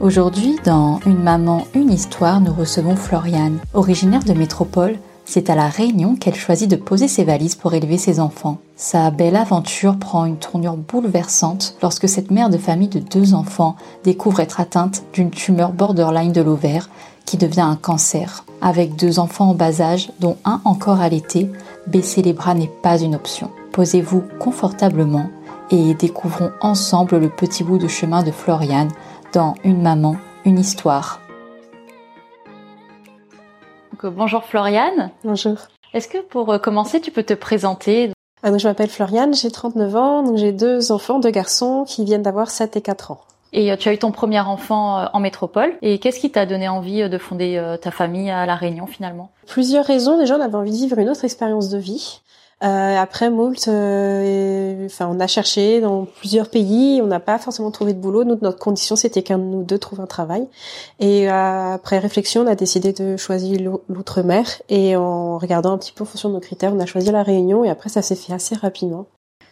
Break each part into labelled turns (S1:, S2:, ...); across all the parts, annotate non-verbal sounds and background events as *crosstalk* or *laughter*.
S1: Aujourd'hui, dans Une maman, une histoire, nous recevons Floriane. Originaire de métropole, c'est à La Réunion qu'elle choisit de poser ses valises pour élever ses enfants. Sa belle aventure prend une tournure bouleversante lorsque cette mère de famille de deux enfants découvre être atteinte d'une tumeur borderline de l'ovaire qui devient un cancer. Avec deux enfants en bas âge, dont un encore allaité, baisser les bras n'est pas une option. Posez-vous confortablement et découvrons ensemble le petit bout de chemin de Floriane dans Une maman, une histoire. bonjour Floriane.
S2: Bonjour.
S1: Est-ce que pour euh, commencer, tu peux te présenter?
S2: Ah, Je m'appelle Floriane, j'ai 39 ans, donc j'ai deux enfants, deux garçons qui viennent d'avoir 7 et 4 ans.
S1: Et euh, tu as eu ton premier enfant euh, en métropole. Et qu'est-ce qui t'a donné envie de fonder ta famille à La Réunion finalement?
S2: Plusieurs raisons. Déjà, on avait envie de vivre une autre expérience de vie. Euh, après Moult, euh, enfin on a cherché dans plusieurs pays, on n'a pas forcément trouvé de boulot. Notre condition c'était qu'un de nous deux trouve un travail. Et euh, après réflexion, on a décidé de choisir l'outre-mer. Et en regardant un petit peu en fonction de nos critères, on a choisi la Réunion. Et après ça s'est fait assez rapidement.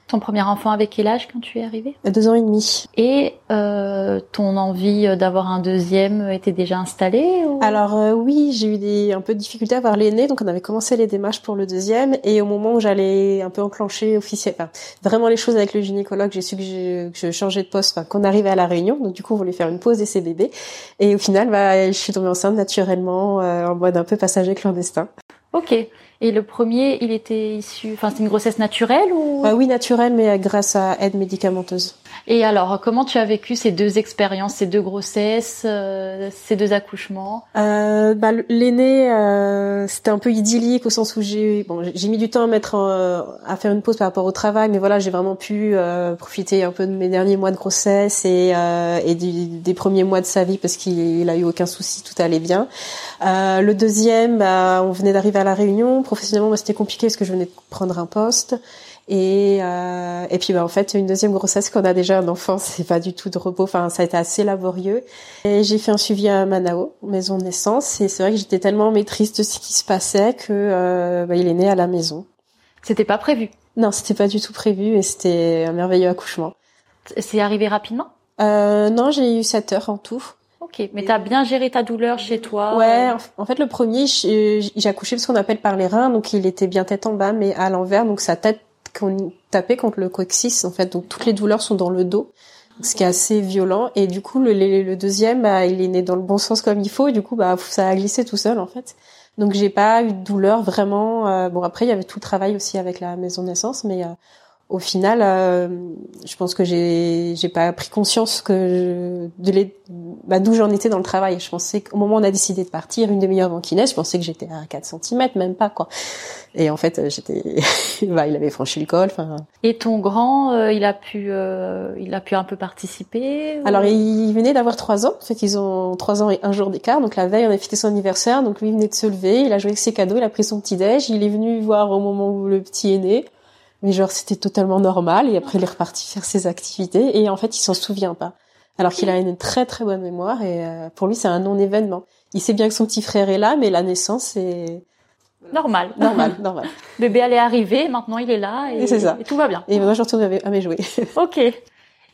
S1: Ton premier enfant avec quel âge quand tu es arrivée?
S2: Deux ans et demi.
S1: Et euh, ton envie d'avoir un deuxième était déjà installée
S2: Alors euh, oui, j'ai eu des, un peu de difficulté à avoir l'aîné, donc on avait commencé les démarches pour le deuxième. Et au moment où j'allais un peu enclencher officiellement, vraiment les choses avec le gynécologue, j'ai su que je, que je changeais de poste, qu'on arrivait à la Réunion. Donc du coup, on voulait faire une pause d'essai bébé. Et au final, bah, je suis tombée enceinte naturellement, euh, en mode un peu passager clandestin.
S1: Ok. Et le premier, il était issu, enfin, c'est une grossesse naturelle ou?
S2: Ah Oui, naturelle, mais grâce à aide médicamenteuse.
S1: Et alors, comment tu as vécu ces deux expériences, ces deux grossesses, euh, ces deux accouchements?
S2: Euh, bah, L'aîné, euh, c'était un peu idyllique au sens où j'ai bon, j'ai mis du temps à mettre à faire une pause par rapport au travail, mais voilà, j'ai vraiment pu euh, profiter un peu de mes derniers mois de grossesse et, euh, et des premiers mois de sa vie parce qu'il a eu aucun souci, tout allait bien. le deuxième, bah, on venait d'arriver à la Réunion. Professionnellement, c'était compliqué parce que je venais de prendre un poste. Et, euh, et puis bah, en fait une deuxième grossesse qu'on a déjà un enfant c'est pas du tout de repos. Enfin ça a été assez laborieux. Et j'ai fait un suivi à Manao maison de naissance. Et c'est vrai que j'étais tellement maîtrise de ce qui se passait que euh, bah, il est né à la maison.
S1: C'était pas prévu?
S2: Non c'était pas du tout prévu et c'était un merveilleux accouchement.
S1: C'est arrivé rapidement?
S2: Euh, non j'ai eu 7 heures en tout.
S1: Ok, mais t'as bien géré ta douleur chez toi?
S2: Ouais, en fait le premier, j'ai accouché ce qu'on appelle par les reins, donc il était bien tête en bas, mais à l'envers, donc sa tête qu'on tapait contre le coccyx en fait. Donc toutes les douleurs sont dans le dos, ce qui est assez violent. Et du coup, le, deuxième, bah, il est né dans le bon sens comme il faut. Et du coup, bah, ça a glissé tout seul en fait. Donc j'ai pas eu de douleur vraiment. Euh, bon après, il y avait tout le travail aussi avec la maison de naissance, mais euh, au final, euh, je pense que j'ai j'ai pas pris conscience que je, de bah, d'où j'en étais dans le travail. Je pensais qu'au moment où on a décidé de partir, une demi-heure avant qu'il naisse, je pensais que j'étais à 4 cm, même pas quoi. Et en fait, j'étais, *laughs* bah, il avait franchi le col.
S1: Et ton grand, euh, il a pu, euh, il a pu un peu participer.
S2: Alors il venait d'avoir trois ans. En fait, ils ont trois ans et un jour d'écart. Donc la veille, on a fêté son anniversaire. Donc lui il venait de se lever, il a joué avec ses cadeaux, il a pris son petit déj, il est venu voir au moment où le petit est né mais genre c'était totalement normal et après il est reparti faire ses activités et en fait il s'en souvient pas. Alors qu'il a une très très bonne mémoire et euh, pour lui c'est un non événement il sait bien que son petit frère est là mais la naissance c'est
S1: normal.
S2: Normal *laughs* normal.
S1: Bébé allait arriver maintenant il est là et, ça. et tout va bien.
S2: Et moi je retourne à mes jouets. *laughs*
S1: Ok.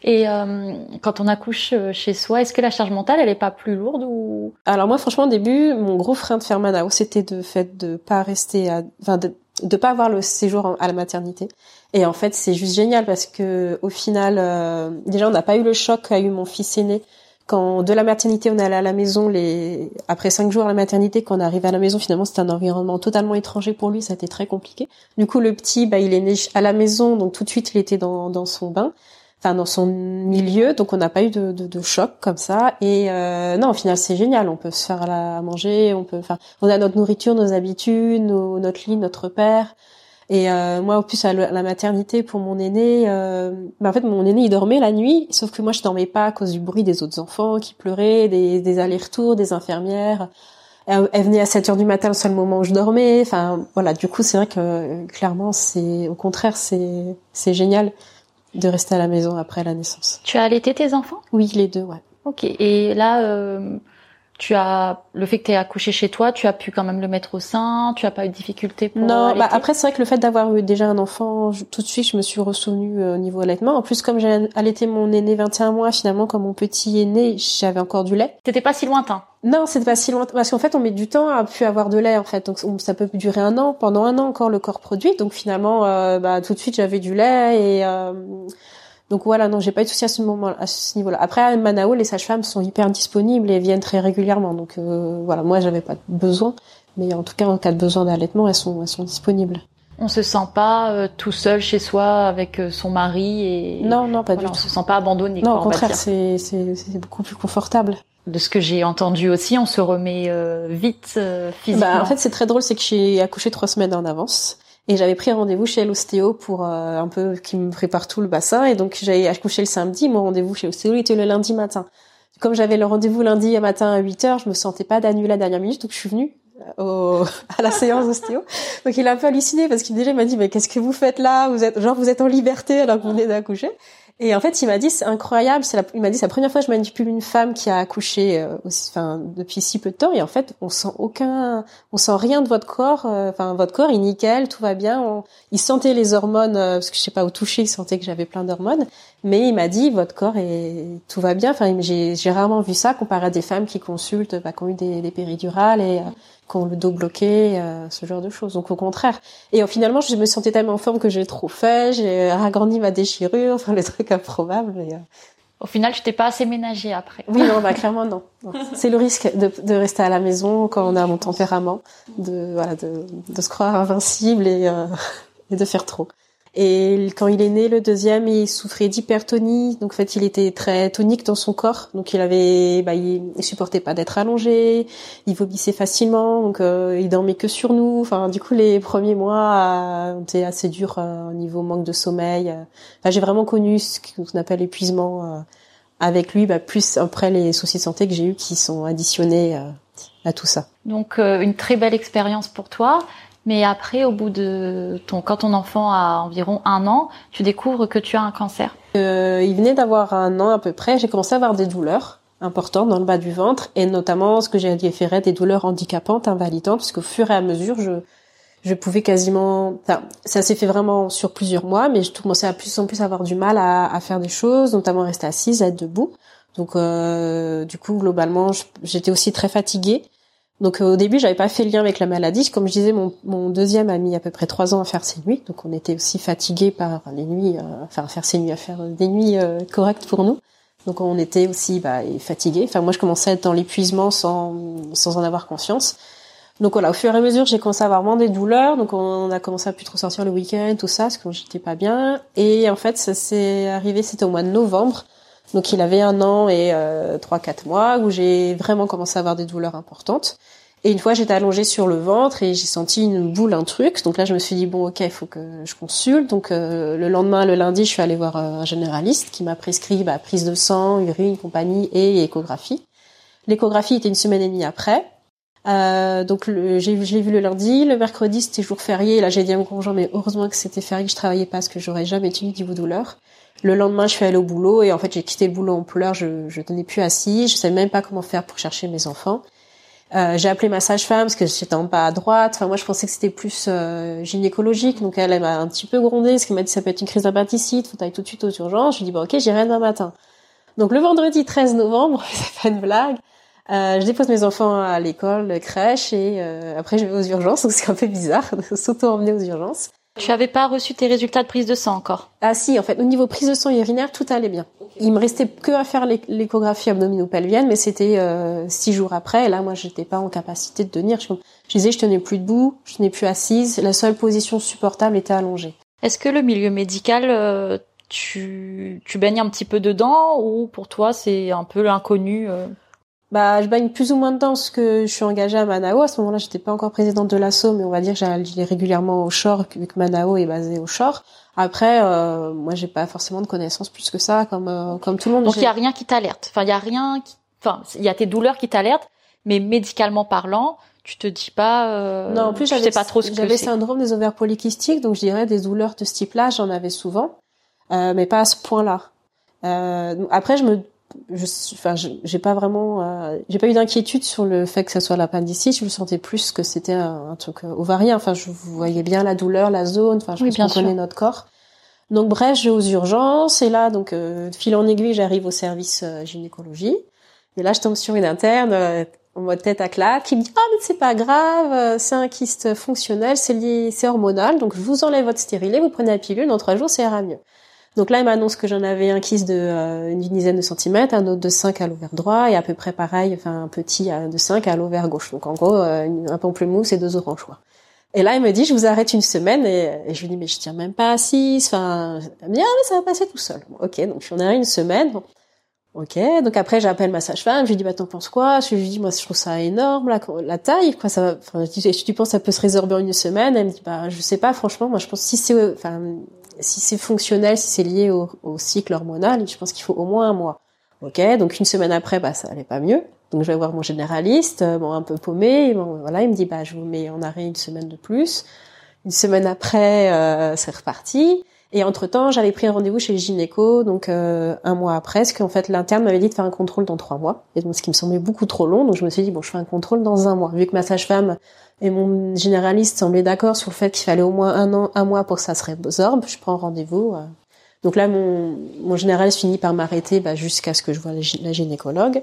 S1: Et euh, quand on accouche euh, chez soi, est-ce que la charge mentale, elle est pas plus lourde ou?
S2: Alors moi, franchement, au début, mon gros frein de faire Manao, c'était de fait de pas rester, à... enfin de de pas avoir le séjour à la maternité. Et en fait, c'est juste génial parce que au final, euh, déjà, on n'a pas eu le choc qu'a eu mon fils aîné quand de la maternité on allé à la maison. Les après cinq jours à la maternité, quand on arrive à la maison, finalement, c'était un environnement totalement étranger pour lui. Ça a été très compliqué. Du coup, le petit, bah, il est né à la maison, donc tout de suite, il était dans, dans son bain enfin dans son milieu, donc on n'a pas eu de, de, de, choc comme ça. Et euh, non, au final, c'est génial. On peut se faire à manger, on peut, enfin, on a notre nourriture, nos habitudes, nos, notre lit, notre père. Et euh, moi, en plus, à la maternité pour mon aîné, euh, bah, en fait, mon aîné, il dormait la nuit, sauf que moi, je dormais pas à cause du bruit des autres enfants qui pleuraient, des, des allers-retours, des infirmières. Elle, venait à 7 heures du matin, le seul moment où je dormais. Enfin, voilà. Du coup, c'est vrai que clairement, c'est au contraire, c'est c'est génial de rester à la maison après la naissance.
S1: Tu as allaité tes enfants?
S2: Oui, les deux, ouais.
S1: Ok. Et là, euh, tu as le fait que tu aies accouché chez toi, tu as pu quand même le mettre au sein, tu as pas eu de difficulté pour
S2: Non, bah après c'est vrai que le fait d'avoir eu déjà un enfant, tout de suite je me suis ressouvenue euh, au niveau allaitement. En plus comme j'ai allaité mon aîné 21 mois, finalement quand mon petit est né, j'avais encore du lait.
S1: C'était pas si lointain.
S2: Non, c'était pas si lointain parce qu'en fait on met du temps à pu avoir de lait en fait. Donc ça peut durer un an, pendant un an encore le corps produit. Donc finalement euh, bah tout de suite j'avais du lait et euh, donc voilà, non, j'ai pas eu de soucis à ce moment, à ce niveau-là. Après, à Manao, les sages-femmes sont hyper disponibles et viennent très régulièrement. Donc euh, voilà, moi, j'avais pas besoin, mais en tout cas, en cas de besoin d'allaitement, elles sont, elles sont disponibles.
S1: On se sent pas euh, tout seul chez soi avec euh, son mari et
S2: non, non, pas du tout.
S1: On se sent pas abandonné.
S2: Non, au contraire, c'est c'est beaucoup plus confortable.
S1: De ce que j'ai entendu aussi, on se remet vite physiquement.
S2: Bah, en fait, c'est très drôle, c'est que j'ai accouché trois semaines en avance. Et j'avais pris rendez-vous chez l'ostéo pour euh, un peu qui me prépare tout le bassin. Et donc j'avais accouché le samedi. Mon rendez-vous chez l'ostéo était le lundi matin. Comme j'avais le rendez-vous lundi matin à 8 heures, je me sentais pas d'annuler la dernière minute, donc je suis venue euh, au, *laughs* à la séance ostéo. Donc il a un peu halluciné parce qu'il déjà m'a dit mais qu'est-ce que vous faites là? Vous êtes genre vous êtes en liberté alors que vous venez d'accoucher. Et en fait, il m'a dit c'est incroyable. C'est il m'a dit c'est la première fois que je manipule une femme qui a accouché euh, aussi, enfin depuis si peu de temps. Et en fait, on sent aucun, on sent rien de votre corps. Euh, enfin, votre corps est nickel, tout va bien. il sentait les hormones euh, parce que je sais pas au toucher, il sentait que j'avais plein d'hormones. Mais il m'a dit votre corps est tout va bien. Enfin, j'ai, rarement vu ça comparé à des femmes qui consultent, bah, qui ont eu des, des péridurales et qui ont le dos bloqué, euh, ce genre de choses. Donc au contraire. Et euh, finalement, je me sentais tellement en forme que j'ai trop fait, j'ai agrandi ma déchirure, *laughs* enfin les trucs improbables. Et, euh,
S1: Au final, tu t'es pas assez ménagée après.
S2: Oui, non, bah clairement non. C'est le risque de, de, rester à la maison quand on a mon tempérament, de voilà, de, de se croire invincible et, *laughs* et de faire trop. Et quand il est né, le deuxième, il souffrait d'hypertonie. Donc en fait, il était très tonique dans son corps. Donc il avait, bah, il, supportait pas d'être allongé. Il vomissait facilement. Donc euh, il dormait que sur nous. Enfin, du coup, les premiers mois ont été assez durs euh, au niveau manque de sommeil. Enfin, j'ai vraiment connu ce qu'on appelle l'épuisement euh, avec lui. Bah, plus après les soucis de santé que j'ai eu qui sont additionnés à tout ça.
S1: Donc une très belle expérience pour toi. Mais après, au bout de ton, quand ton enfant a environ un an, tu découvres que tu as un cancer.
S2: Euh, il venait d'avoir un an à peu près. J'ai commencé à avoir des douleurs importantes dans le bas du ventre et notamment ce que j'ai différé des douleurs handicapantes, invalidantes, parce qu'au fur et à mesure, je je pouvais quasiment, enfin, ça s'est fait vraiment sur plusieurs mois, mais je commençais à plus en plus avoir du mal à, à faire des choses, notamment rester assise, être debout. Donc, euh, du coup, globalement, j'étais aussi très fatiguée. Donc euh, au début, j'avais pas fait le lien avec la maladie. Comme je disais, mon, mon deuxième a mis à peu près trois ans à faire ses nuits, donc on était aussi fatigués par les nuits, euh, enfin faire ses nuits, à faire des nuits euh, correctes pour nous. Donc on était aussi bah, fatigués. Enfin moi, je commençais à être dans l'épuisement sans sans en avoir conscience. Donc voilà, au fur et à mesure, j'ai commencé à avoir moins des douleurs. Donc on a commencé à plus trop sortir le week-end, tout ça, parce que j'étais pas bien. Et en fait, ça s'est arrivé, c'était au mois de novembre. Donc il avait un an et trois quatre mois où j'ai vraiment commencé à avoir des douleurs importantes. Et une fois, j'étais allongée sur le ventre et j'ai senti une boule, un truc. Donc là, je me suis dit bon, ok, il faut que je consulte. Donc euh, le lendemain, le lundi, je suis allée voir euh, un généraliste qui m'a prescrit bah, prise de sang, urine, compagnie et échographie. L'échographie était une semaine et demie après. Euh, donc j'ai je l'ai vu le lundi, le mercredi c'était jour férié. Là j'ai dit à mon conjoint mais heureusement que c'était férié, que je travaillais pas parce que j'aurais jamais tenu niveau douleur. Le lendemain je suis allée au boulot et en fait j'ai quitté le boulot en pleurs, je je tenais plus assis, je savais même pas comment faire pour chercher mes enfants. Euh, j'ai appelé ma sage-femme parce que j'étais en bas à droite. Enfin, moi, je pensais que c'était plus euh, gynécologique. Donc, elle, elle m'a un petit peu grondé parce qu'elle m'a dit ça peut être une crise d'appendicite, faut aller tout de suite aux urgences. Je lui dis bon, ok, j'irai demain matin. Donc, le vendredi 13 novembre, *laughs* c'est pas une blague. Euh, je dépose mes enfants à l'école, crèche, et euh, après je vais aux urgences. Donc, *laughs* c'est un peu bizarre de s'auto-emmener aux urgences.
S1: Tu avais pas reçu tes résultats de prise de sang encore?
S2: Ah si, en fait, au niveau prise de sang urinaire, tout allait bien. Il me restait que à faire l'échographie abdominopelvienne, mais c'était euh, six jours après. Et là, moi, j'étais pas en capacité de tenir. Je, disais, je tenais plus debout, je tenais plus assise. La seule position supportable était allongée.
S1: Est-ce que le milieu médical, euh, tu, tu baignes un petit peu dedans ou pour toi, c'est un peu l'inconnu euh?
S2: Bah, je baigne plus ou moins dedans parce que je suis engagée à Manao. À ce moment-là, j'étais pas encore présidente de l'ASSO, mais on va dire que j'allais régulièrement au shore, vu que Manao est basé au shore. Après, euh, moi, j'ai pas forcément de connaissances plus que ça, comme euh, comme tout le monde.
S1: Donc il y a rien qui t'alerte. Enfin, il y a rien qui, enfin, il y a tes douleurs qui t'alertent, mais médicalement parlant, tu te dis pas. Euh,
S2: non, en plus,
S1: j'avais pas trop ce que
S2: J'avais syndrome des ovaires polykystiques, donc je dirais des douleurs de ce type-là, j'en avais souvent, euh, mais pas à ce point-là. Euh, après, je me je enfin j'ai pas vraiment euh, j'ai pas eu d'inquiétude sur le fait que ça soit l'appendicite. Je me sentais plus que c'était un, truc euh, ovarien. Enfin je voyais bien la douleur la zone. Enfin je oui, notre corps. Donc bref je vais aux urgences. Et là donc euh, fil en aiguille j'arrive au service gynécologie. Et là je tombe sur une interne en mode tête à claque qui me dit ah mais c'est pas grave c'est un kyste fonctionnel c'est lié c'est hormonal. Donc je vous enlève votre stérilet vous prenez la pilule dans trois jours ça ira mieux donc là, il m'annonce que j'en avais un kyste de euh, une dizaine de centimètres, un autre de 5 à l'ovaire droit et à peu près pareil, enfin un petit de 5 à l'ovaire gauche. Donc en gros, euh, un pamplemousse et deux oranges. Quoi. Et là, il me dit, je vous arrête une semaine et, je lui dis, mais je tiens même pas à 6. Enfin, elle me dit, ah mais ça va passer tout seul. ok, donc je suis en arrêt une semaine. Ok, donc après j'appelle ma sage-femme, je lui dis bah t'en penses quoi? Je lui dis moi je trouve ça énorme la, la taille quoi ça. Enfin dis tu penses ça peut se résorber en une semaine? Elle me dit bah je sais pas franchement moi je pense si c'est enfin si c'est fonctionnel, si c'est lié au, cycle hormonal, je pense qu'il faut au moins un mois. Ok, donc une semaine après, bah ça allait pas mieux. Donc je vais voir mon généraliste, euh, bon un peu paumé, bon voilà, il me dit bah je vous mets en arrêt une semaine de plus. Une semaine après, euh, c'est reparti. Et entre temps, j'avais pris un rendez-vous chez le gynéco, donc euh, un mois après, parce qu'en fait l'interne m'avait dit de faire un contrôle dans trois mois, et donc ce qui me semblait beaucoup trop long, donc je me suis dit bon, je fais un contrôle dans un mois, vu que ma sage-femme et mon généraliste semblait d'accord sur le fait qu'il fallait au moins un an, un mois pour que ça se résorbe. Je prends rendez-vous. Euh. Donc là, mon, généraliste finit par m'arrêter bah, jusqu'à ce que je vois la gynécologue.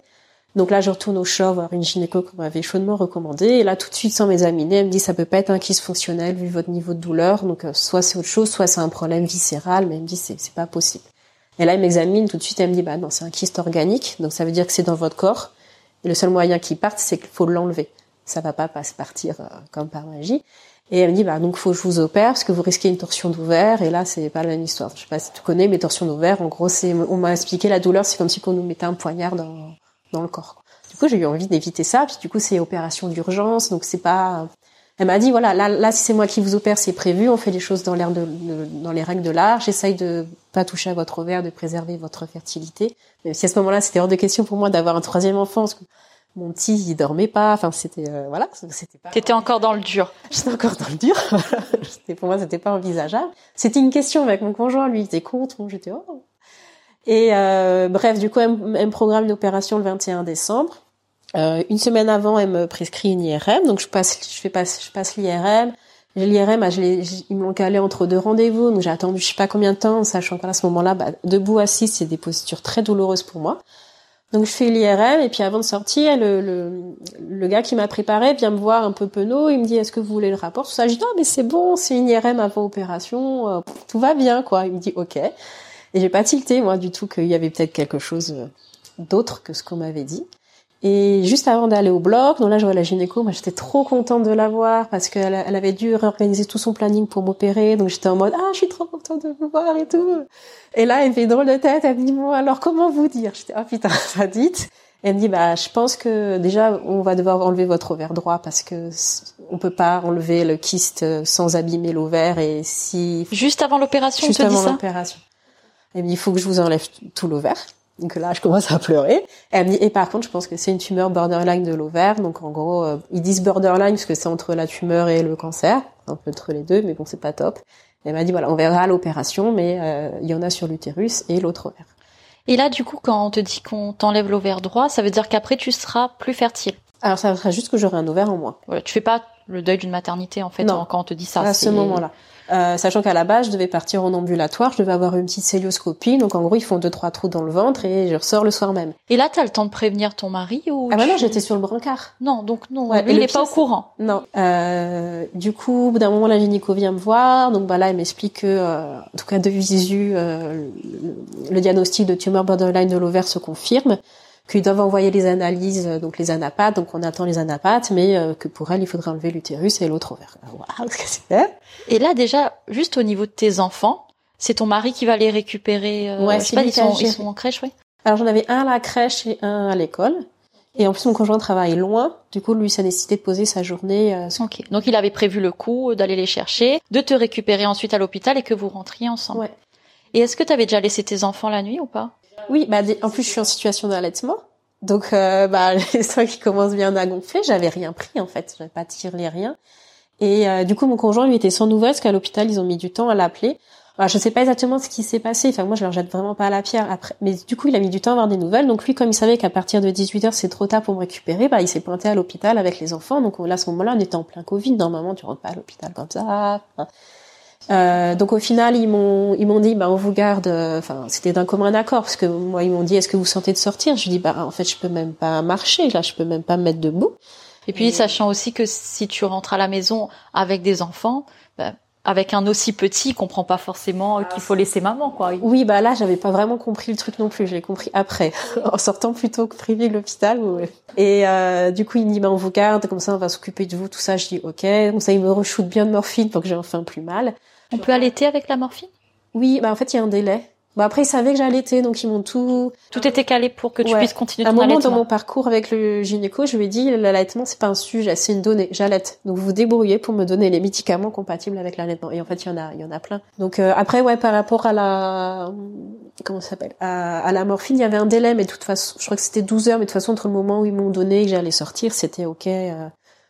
S2: Donc là, je retourne au shop voir une gynéco qu'on m'avait chaudement recommandé. Et là, tout de suite, sans m'examiner, elle me dit ça peut pas être un kyste fonctionnel vu votre niveau de douleur. Donc euh, soit c'est autre chose, soit c'est un problème viscéral. Mais elle me dit c'est pas possible. Et là, elle m'examine tout de suite. Elle me dit bah non, c'est un kyste organique. Donc ça veut dire que c'est dans votre corps. Et le seul moyen qu'il parte, c'est qu'il faut l'enlever ça va pas pas se partir euh, comme par magie. Et elle me dit bah donc faut que je vous opère parce que vous risquez une torsion d'ovaire et là c'est pas la même histoire. Je sais pas si tu connais mais torsion d'ovaire en gros c'est on m'a expliqué la douleur c'est comme si on nous mettait un poignard dans dans le corps. Du coup j'ai eu envie d'éviter ça puis du coup c'est opération d'urgence donc c'est pas elle m'a dit voilà là là si c'est moi qui vous opère c'est prévu on fait les choses dans l'air de, dans les règles de l'art j'essaye de pas toucher à votre ovaire de préserver votre fertilité mais si à ce moment-là c'était hors de question pour moi d'avoir un troisième enfant mon petit il dormait pas. Enfin c'était euh, voilà. C'était
S1: pas t'étais encore dans le dur. *laughs*
S2: J'étais encore dans le dur. *laughs* Pour moi c'était pas envisageable. C'était une question avec mon conjoint. Lui il était contre. Bon j'étais oh. Et euh, bref du coup elle, me programme une opération le 21 décembre. Euh, une semaine avant elle me prescrit une IRM donc je passe je fais pas je passe l'IRM l'IRM, ah, ils me l'ont calé entre deux rendez-vous, donc j'ai attendu je sais pas combien de temps, sachant qu'à ce moment-là, bah, debout assis, c'est des postures très douloureuses pour moi. Donc je fais l'IRM et puis avant de sortir, le, gars qui m'a préparé vient me voir un peu penaud, il me dit est-ce que vous voulez le rapport? Tout ça, je dis non mais c'est bon, c'est une IRM avant opération, euh, tout va bien quoi. Il me dit ok. Et j'ai pas tilté moi du tout qu'il y avait peut-être quelque chose euh, d'autre que ce qu'on m'avait dit. Et juste avant d'aller au bloc, donc là je vois la gynéco, moi j'étais trop contente de la voir parce qu'elle elle avait dû réorganiser tout son planning pour m'opérer, donc j'étais en mode ah je suis trop contente de vous voir et tout. Et là elle me fait drôle de tête, elle me dit bon alors comment vous dire? J'étais ah putain *laughs* ça dit. Elle me dit bah je pense que déjà on va devoir enlever votre ovaire droit parce que on peut pas enlever le kyste sans abîmer l'ovaire et si
S1: juste avant l'opération juste avant l'opération.
S2: Elle me dit il faut que je vous enlève tout l'ovaire. Donc là, je commence à pleurer. Elle me dit, et par contre, je pense que c'est une tumeur borderline de l'ovaire. Donc en gros, euh, ils disent borderline parce que c'est entre la tumeur et le cancer, un peu entre les deux, mais bon, c'est pas top. Elle m'a dit, voilà, on verra l'opération, mais euh, il y en a sur l'utérus et l'autre ovaire.
S1: Et là, du coup, quand on te dit qu'on t'enlève l'ovaire droit, ça veut dire qu'après, tu seras plus fertile.
S2: Alors ça sera juste que j'aurai un ovaire en moins.
S1: Voilà, tu fais pas le deuil d'une maternité en fait quand on te dit ça.
S2: À ce moment-là. Euh, sachant qu'à la base, je devais partir en ambulatoire, je devais avoir une petite célioscopie, donc en gros, ils font deux trois trous dans le ventre et je ressors le soir même.
S1: Et là, t'as le temps de prévenir ton mari ou
S2: Ah bah non, j'étais sur le brancard.
S1: Non, donc non, il n'est pas au courant.
S2: Non. Euh, du coup, d'un moment, la gynéco vient me voir, donc bah là, elle m'explique que, euh, en tout cas de visu, euh, le diagnostic de tumeur borderline de l'ovaire se confirme qu'ils doivent envoyer les analyses, euh, donc les anapates, donc on attend les anapates, mais euh, que pour elle, il faudrait enlever l'utérus et l'autre ovaire. Waouh, *laughs* ce que c'est
S1: Et là, déjà, juste au niveau de tes enfants, c'est ton mari qui va les récupérer. Euh, ouais, je sais pas, ils sont, ils sont en crèche, oui.
S2: Alors j'en avais un à la crèche et un à l'école. Et en plus, mon conjoint travaille loin. Du coup, lui, ça nécessitait de poser sa journée. Euh,
S1: ok. Donc, il avait prévu le coup d'aller les chercher, de te récupérer ensuite à l'hôpital et que vous rentriez ensemble.
S2: Ouais.
S1: Et est-ce que tu avais déjà laissé tes enfants la nuit ou pas?
S2: Oui, bah en plus, je suis en situation d'allaitement. Donc, euh, *laughs* bah, les seins qui commencent bien à gonfler, j'avais rien pris en fait. J'avais pas tiré rien. Et euh, du coup, mon conjoint, lui, était sans nouvelles parce qu'à l'hôpital, ils ont mis du temps à l'appeler. Je je sais pas exactement ce qui s'est passé. Enfin, moi, je leur jette vraiment pas à la pierre après. Mais du coup, il a mis du temps à avoir des nouvelles. Donc lui, comme il savait qu'à partir de 18 h c'est trop tard pour me récupérer, bah, il s'est pointé à l'hôpital avec les enfants. Donc là, à ce moment-là, on était en plein Covid. Normalement, tu rentres pas à l'hôpital comme ça. Euh, donc au final, ils m'ont ils m'ont dit, bah on vous garde. Euh, enfin, c'était d'un commun accord parce que moi, ils m'ont dit, est-ce que vous sentez de sortir? Je dis, bah en fait, je peux même pas marcher. Là, je peux même pas me mettre debout.
S1: Et puis, sachant aussi que si tu rentres à la maison avec des enfants, bah, avec un aussi petit, il comprend pas forcément qu'il faut laisser maman, quoi.
S2: Oui, bah là, j'avais pas vraiment compris le truc non plus. Je l'ai compris après, *laughs* en sortant plutôt que privé de l'hôpital. Et euh, du coup, il me dit, bah, on vous garde, comme ça, on va s'occuper de vous, tout ça. Je dis, ok. Comme ça, il me re bien de morphine pour que j'ai enfin plus mal.
S1: On peut allaiter avec la morphine?
S2: Oui, bah en fait, il y a un délai. Bah après, ils savaient que j'allaitais, donc ils m'ont tout...
S1: Tout était calé pour que tu puisses continuer ton
S2: allaitement. À un moment
S1: dans
S2: mon parcours avec le gynéco, je lui ai dit, l'allaitement, c'est pas un sujet, c'est une donnée. J'allaite. Donc vous vous débrouillez pour me donner les médicaments compatibles avec l'allaitement. Et en fait, il y en a, il y en a plein. Donc euh, après, ouais, par rapport à la... Comment ça s'appelle? À, la morphine, il y avait un délai, mais de toute façon, je crois que c'était 12 heures, mais de toute façon, entre le moment où ils m'ont donné et que j'allais sortir, c'était OK. Euh,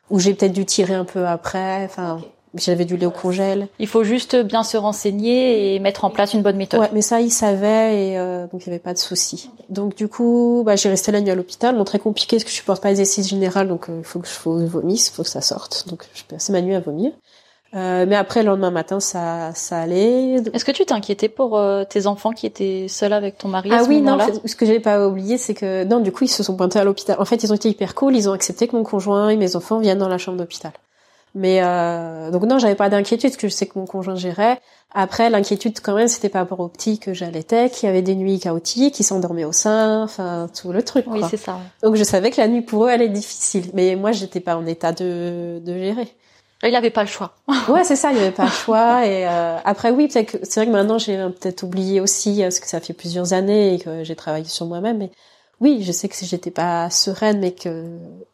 S2: ou j'ai peut-être dû tirer un peu après, enfin... J'avais du lait au congèle.
S1: Il faut juste bien se renseigner et mettre en place une bonne méthode.
S2: Ouais, mais ça, il savait et euh, donc il n'y avait pas de souci. Donc du coup, bah, j'ai resté la nuit à l'hôpital. Bon, très compliqué parce que je supporte pas les exercices générales, donc il euh, faut que je vomisse, faut que ça sorte. Donc je passais ma nuit à vomir. Euh, mais après, le lendemain matin, ça, ça allait.
S1: Est-ce que tu t'inquiétais pour euh, tes enfants qui étaient seuls avec ton mari
S2: à
S1: ah
S2: ce oui, non. Ce que j'ai pas oublié, c'est que non, du coup, ils se sont pointés à l'hôpital. En fait, ils ont été hyper cool. Ils ont accepté que mon conjoint et mes enfants viennent dans la chambre d'hôpital. Mais euh, donc non, j'avais pas d'inquiétude parce que je sais que mon conjoint gérait. Après, l'inquiétude quand même, c'était par rapport au petit que j'allaitais, qui avait des nuits chaotiques, qui s'endormait au sein, enfin tout le truc.
S1: Oui, c'est ça.
S2: Donc je savais que la nuit pour eux, elle est difficile, mais moi, j'étais pas en état de, de gérer.
S1: Il avait pas le choix. *laughs*
S2: ouais, c'est ça, il avait pas le choix. Et euh, après, oui, c'est vrai que maintenant, j'ai peut-être oublié aussi, parce que ça fait plusieurs années et que j'ai travaillé sur moi-même. Mais oui, je sais que si j'étais pas sereine, mais que,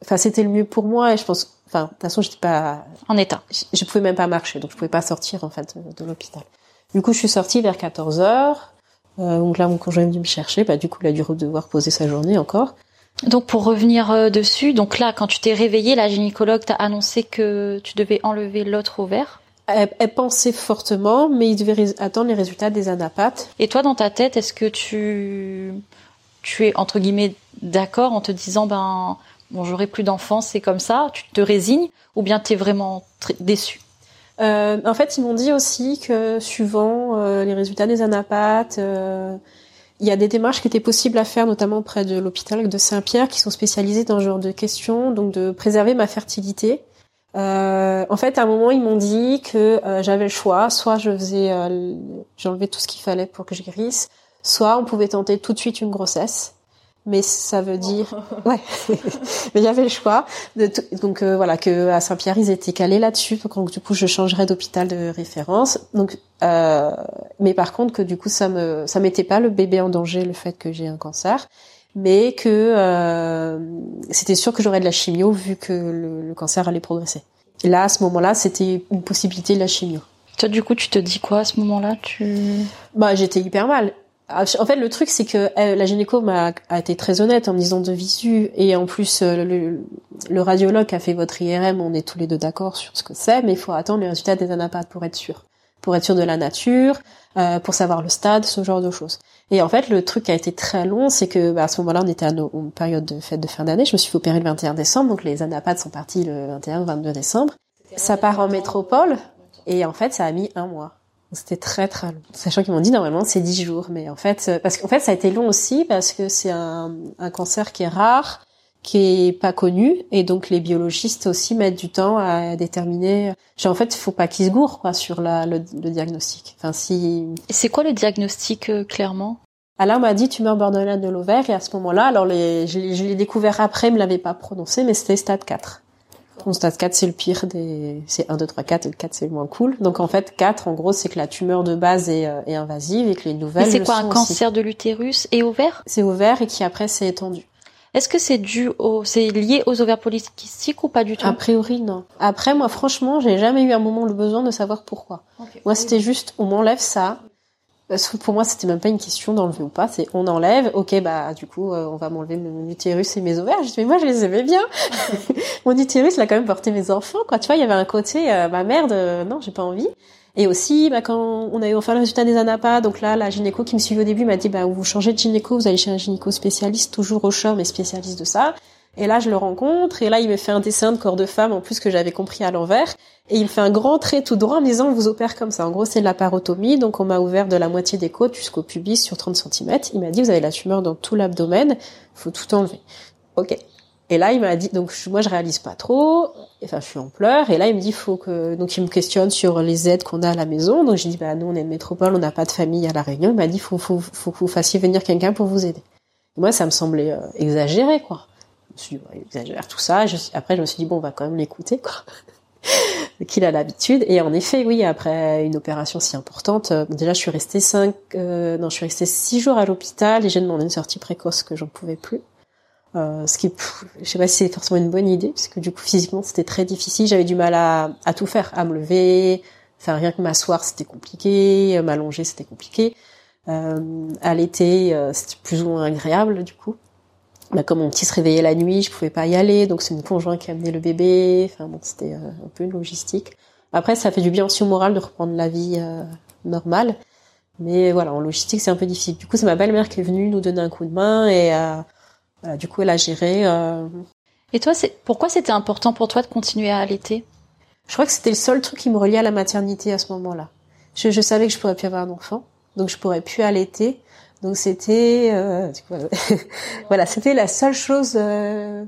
S2: enfin, c'était le mieux pour moi. Et je pense, enfin, de toute façon, j'étais pas
S1: en état.
S2: Je, pouvais même pas marcher, donc je pouvais pas sortir en fait de, l'hôpital. Du coup, je suis sortie vers 14 heures. Euh, donc là, mon conjoint est venu me chercher. Bah, du coup, il a dû devoir poser sa journée encore.
S1: Donc pour revenir euh, dessus, donc là, quand tu t'es réveillée, la gynécologue t'a annoncé que tu devais enlever l'autre ovaire.
S2: Elle, elle, pensait fortement, mais il devait attendre les résultats des anapates.
S1: Et toi, dans ta tête, est-ce que tu tu es entre guillemets d'accord en te disant ben bon j'aurai plus d'enfants c'est comme ça tu te résignes ou bien tu es vraiment déçu?
S2: Euh, en fait ils m'ont dit aussi que suivant euh, les résultats des anapates euh, il y a des démarches qui étaient possibles à faire notamment près de l'hôpital de Saint-Pierre qui sont spécialisés dans ce genre de questions donc de préserver ma fertilité. En fait, à un moment, ils m'ont dit que j'avais le choix. Soit je faisais, j'enlevais tout ce qu'il fallait pour que je guérisse, Soit on pouvait tenter tout de suite une grossesse, mais ça veut dire *laughs* ouais. *laughs* Mais il y avait le choix de donc euh, voilà que à Saint-Pierre ils étaient calés là-dessus. Donc du coup je changerais d'hôpital de référence. Donc euh, mais par contre que du coup ça me ça mettait pas le bébé en danger le fait que j'ai un cancer. Mais que euh, c'était sûr que j'aurais de la chimio vu que le, le cancer allait progresser. Et là à ce moment-là c'était une possibilité de la chimio.
S1: Toi du coup tu te dis quoi à ce moment-là? Tu
S2: bah j'étais hyper mal en fait, le truc, c'est que la gynéco m'a a été très honnête en me disant de visu, et en plus, euh, le, radiologue a fait votre IRM, on est tous les deux d'accord sur ce que c'est, mais il faut attendre les résultats des anapates pour être sûr, pour être sûr de la nature, euh, pour savoir le stade, ce genre de choses. Et en fait, le truc qui a été très long, c'est que bah, à ce moment-là, on était à une période de fête de fin d'année. Je me suis fait opérer le 21 décembre, donc les anapates sont partis le 21 ou 22 décembre. Ça part en métropole, et en fait, ça a mis un mois. C'était très très long. Sachant qu'ils m'ont dit normalement c'est 10 jours, mais en fait euh, parce qu'en fait ça a été long aussi parce que c'est un, un cancer qui est rare, qui est pas connu et donc les biologistes aussi mettent du temps à déterminer. Genre, en fait, il faut pas qu'ils se gourrent quoi sur la, le, diagnostic. Enfin si.
S1: C'est quoi le diagnostic euh, clairement?
S2: Alors on m'a dit tumeur borderline de l'ovaire et à ce moment-là, alors les, je, je l'ai découvert après, me l'avait pas prononcé, mais c'était stade 4. Mon stade 4, c'est le pire des, c'est 1, 2, 3, 4, et le 4, c'est le moins cool. Donc, en fait, 4, en gros, c'est que la tumeur de base est, euh, est invasive et que les nouvelles.
S1: c'est quoi, un cancer de l'utérus et ovaire?
S2: C'est ovaire et qui après s'est étendu.
S1: Est-ce que c'est dû au, c'est lié aux ovaires polykystiques ou pas du tout?
S2: A priori, non. Après, moi, franchement, j'ai jamais eu un moment le besoin de savoir pourquoi. Moi, c'était juste, on m'enlève ça. Pour moi, c'était même pas une question d'enlever ou pas. C'est on enlève. Ok, bah du coup, euh, on va m'enlever mon utérus et mes ovaires. Je dis mais moi, je les aimais bien. *laughs* mon utérus, il a quand même porté mes enfants. Quoi, tu vois, il y avait un côté, euh, bah merde, euh, non, j'ai pas envie. Et aussi, bah, quand on a eu enfin le résultat des ANAPA, donc là, la gynéco qui me suivait au début m'a dit, bah, vous changez de gynéco, vous allez chez un gynéco spécialiste, toujours au CHOR, mais spécialiste de ça. Et là, je le rencontre, et là, il me fait un dessin de corps de femme, en plus que j'avais compris à l'envers, et il me fait un grand trait tout droit en me disant, on vous opère comme ça. En gros, c'est de la parotomie, donc on m'a ouvert de la moitié des côtes jusqu'au pubis sur 30 cm. Il m'a dit, vous avez la tumeur dans tout l'abdomen, faut tout enlever. Ok. Et là, il m'a dit, donc moi je réalise pas trop, enfin je suis en pleurs, et là il me dit, faut que, donc il me questionne sur les aides qu'on a à la maison, donc j'ai dit, bah nous on est une métropole, on n'a pas de famille à la Réunion, il m'a dit, faut, faut, faut que vous fassiez venir quelqu'un pour vous aider. Et moi ça me semblait euh, exagéré quoi. Je me suis dit, ouais, il exagère tout ça, après je me suis dit, bon on va quand même l'écouter quoi. *laughs* qu'il a l'habitude, et en effet oui, après une opération si importante, euh, déjà je suis restée cinq, euh, non je suis restée six jours à l'hôpital, et j'ai demandé une sortie précoce que j'en pouvais plus. Euh, ce qui, pff, je sais pas si c'est forcément une bonne idée, parce que du coup physiquement c'était très difficile. J'avais du mal à, à tout faire, à me lever, enfin rien que m'asseoir c'était compliqué, euh, m'allonger c'était compliqué. Euh, allaiter euh, c'était plus ou moins agréable du coup. Bah, comme mon petit se réveillait la nuit, je pouvais pas y aller, donc c'est une conjointe qui amenait le bébé. Enfin bon, c'était euh, un peu une logistique. Après, ça fait du bien aussi au moral de reprendre la vie euh, normale. Mais voilà, en logistique, c'est un peu difficile. Du coup, c'est ma belle-mère qui est venue nous donner un coup de main et euh, voilà, du coup, elle a géré. euh,
S1: Et toi, c'est pourquoi c'était important pour toi de continuer à allaiter?
S2: Je crois que c'était le seul truc qui me reliait à la maternité à ce moment-là. Je, je savais que je pourrais plus avoir d'enfant, donc je pourrais plus allaiter. Donc c'était, euh, *laughs* voilà, c'était la seule chose euh,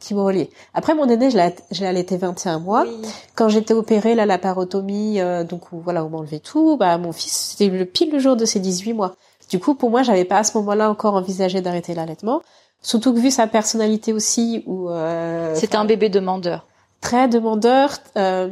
S2: qui me reliait. Après mon aîné, je l'ai je l'ai allaité 21 mois. Quand j'étais opérée, là, la parotomie, euh, donc où, voilà, on m'enlevait tout, bah mon fils, c'était le pile le jour de ses 18 mois. Du coup, pour moi, j'avais pas à ce moment-là encore envisagé d'arrêter l'allaitement. Surtout que vu sa personnalité aussi, où euh,
S1: C'était un bébé demandeur.
S2: Très demandeur, euh,